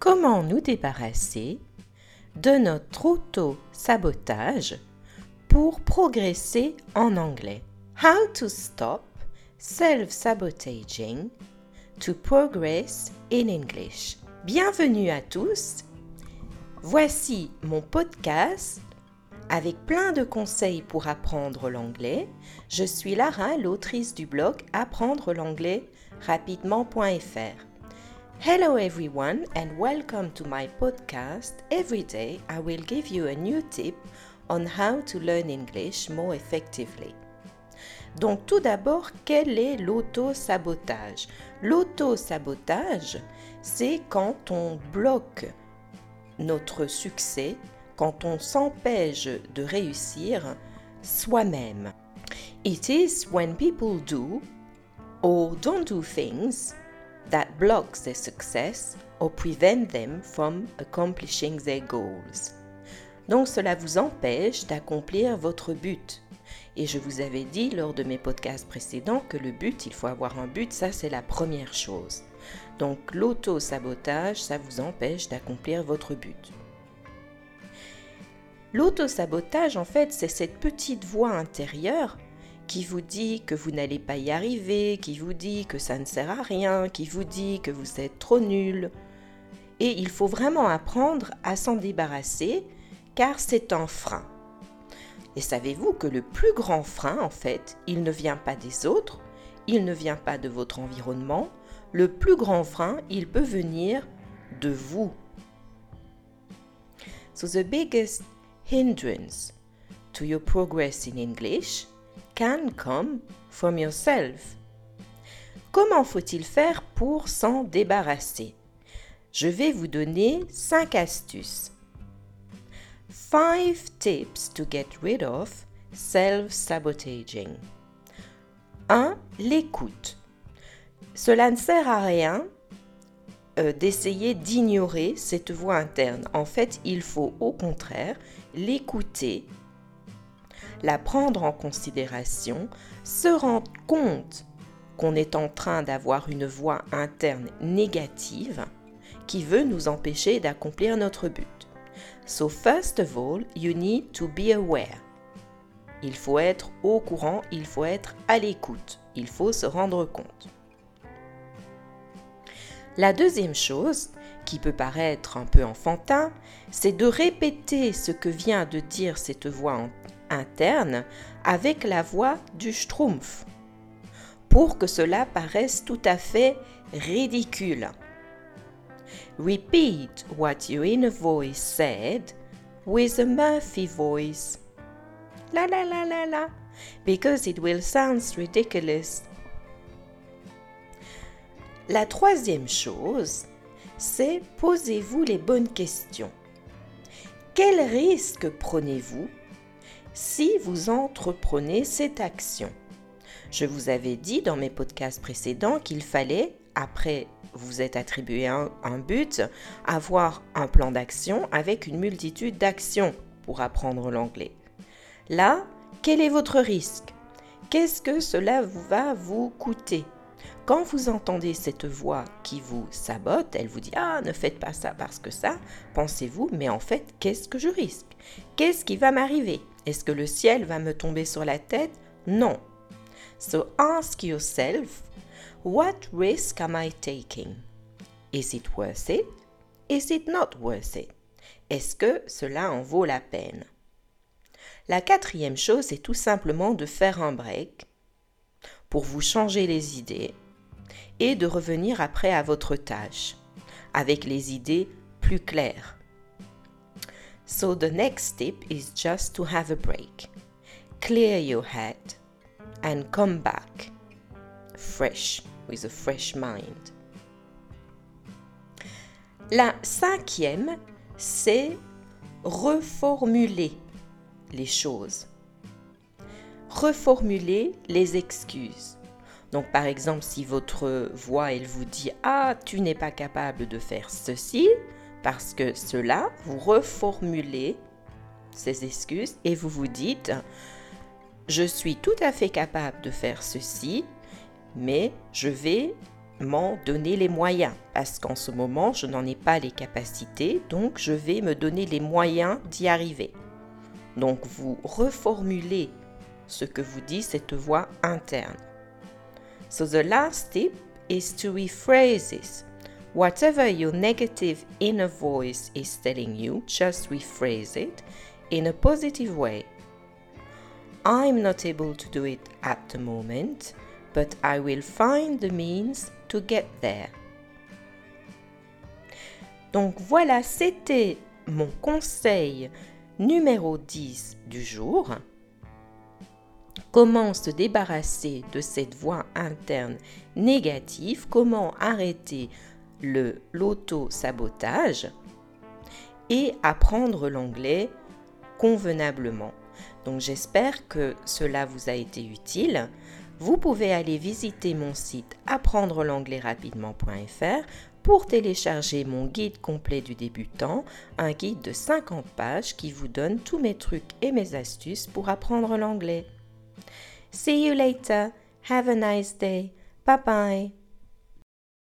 Comment nous débarrasser de notre auto-sabotage pour progresser en anglais? How to stop self-sabotaging to progress in English? Bienvenue à tous. Voici mon podcast avec plein de conseils pour apprendre l'anglais. Je suis Lara, l'autrice du blog apprendre l'anglais rapidement.fr. Hello everyone and welcome to my podcast. Every day I will give you a new tip on how to learn English more effectively. Donc tout d'abord, quel est l'auto-sabotage? L'auto-sabotage, c'est quand on bloque notre succès, quand on s'empêche de réussir soi-même. It is when people do or don't do things that blocks their success or prevent them from accomplishing their goals. Donc cela vous empêche d'accomplir votre but. Et je vous avais dit lors de mes podcasts précédents que le but, il faut avoir un but, ça c'est la première chose. Donc l'auto-sabotage, ça vous empêche d'accomplir votre but. L'auto-sabotage, en fait, c'est cette petite voix intérieure qui vous dit que vous n'allez pas y arriver, qui vous dit que ça ne sert à rien, qui vous dit que vous êtes trop nul. Et il faut vraiment apprendre à s'en débarrasser car c'est un frein. Et savez-vous que le plus grand frein, en fait, il ne vient pas des autres, il ne vient pas de votre environnement, le plus grand frein, il peut venir de vous. So the biggest hindrance to your progress in English can come from yourself. Comment faut-il faire pour s'en débarrasser? Je vais vous donner 5 astuces. 5 tips to get rid of self-sabotaging. 1. L'écoute. Cela ne sert à rien euh, d'essayer d'ignorer cette voix interne. En fait, il faut au contraire l'écouter la prendre en considération, se rendre compte qu'on est en train d'avoir une voix interne négative qui veut nous empêcher d'accomplir notre but. So first of all, you need to be aware. Il faut être au courant, il faut être à l'écoute, il faut se rendre compte. La deuxième chose, qui peut paraître un peu enfantin, c'est de répéter ce que vient de dire cette voix interne avec la voix du schtroumpf pour que cela paraisse tout à fait ridicule. Repeat what your inner voice said with a Murphy voice. La la la la la, because it will sound ridiculous. La troisième chose, c'est posez-vous les bonnes questions. Quel risque prenez-vous si vous entreprenez cette action. Je vous avais dit dans mes podcasts précédents qu'il fallait, après vous êtes attribué un, un but, avoir un plan d'action avec une multitude d'actions pour apprendre l'anglais. Là, quel est votre risque? Qu'est-ce que cela va vous coûter? Quand vous entendez cette voix qui vous sabote, elle vous dit Ah, ne faites pas ça parce que ça, pensez-vous, mais en fait, qu'est-ce que je risque? Qu'est-ce qui va m'arriver? Est-ce que le ciel va me tomber sur la tête? Non. So ask yourself What risk am I taking? Is it worth it? Is it not worth it? Est-ce que cela en vaut la peine? La quatrième chose, c'est tout simplement de faire un break pour vous changer les idées et de revenir après à votre tâche avec les idées plus claires. So the next step is just to have a break. Clear your head and come back fresh with a fresh mind. La cinquième, c'est reformuler les choses. Reformuler les excuses. Donc par exemple, si votre voix, elle vous dit ⁇ Ah, tu n'es pas capable de faire ceci ⁇ parce que cela, vous reformulez ces excuses et vous vous dites ⁇ Je suis tout à fait capable de faire ceci, mais je vais m'en donner les moyens parce qu'en ce moment, je n'en ai pas les capacités, donc je vais me donner les moyens d'y arriver. Donc vous reformulez ce que vous dit cette voix interne. So the last tip is to rephrase this. Whatever your negative inner voice is telling you, just rephrase it in a positive way. I'm not able to do it at the moment, but I will find the means to get there. Donc voilà, c'était mon conseil numéro 10 du jour. Comment se débarrasser de cette voix interne négative? Comment arrêter le l'auto-sabotage et apprendre l'anglais convenablement. Donc j'espère que cela vous a été utile. Vous pouvez aller visiter mon site apprendre l'anglais rapidement.fr pour télécharger mon guide complet du débutant, un guide de 50 pages qui vous donne tous mes trucs et mes astuces pour apprendre l'anglais. See you later. Have a nice day. Bye bye.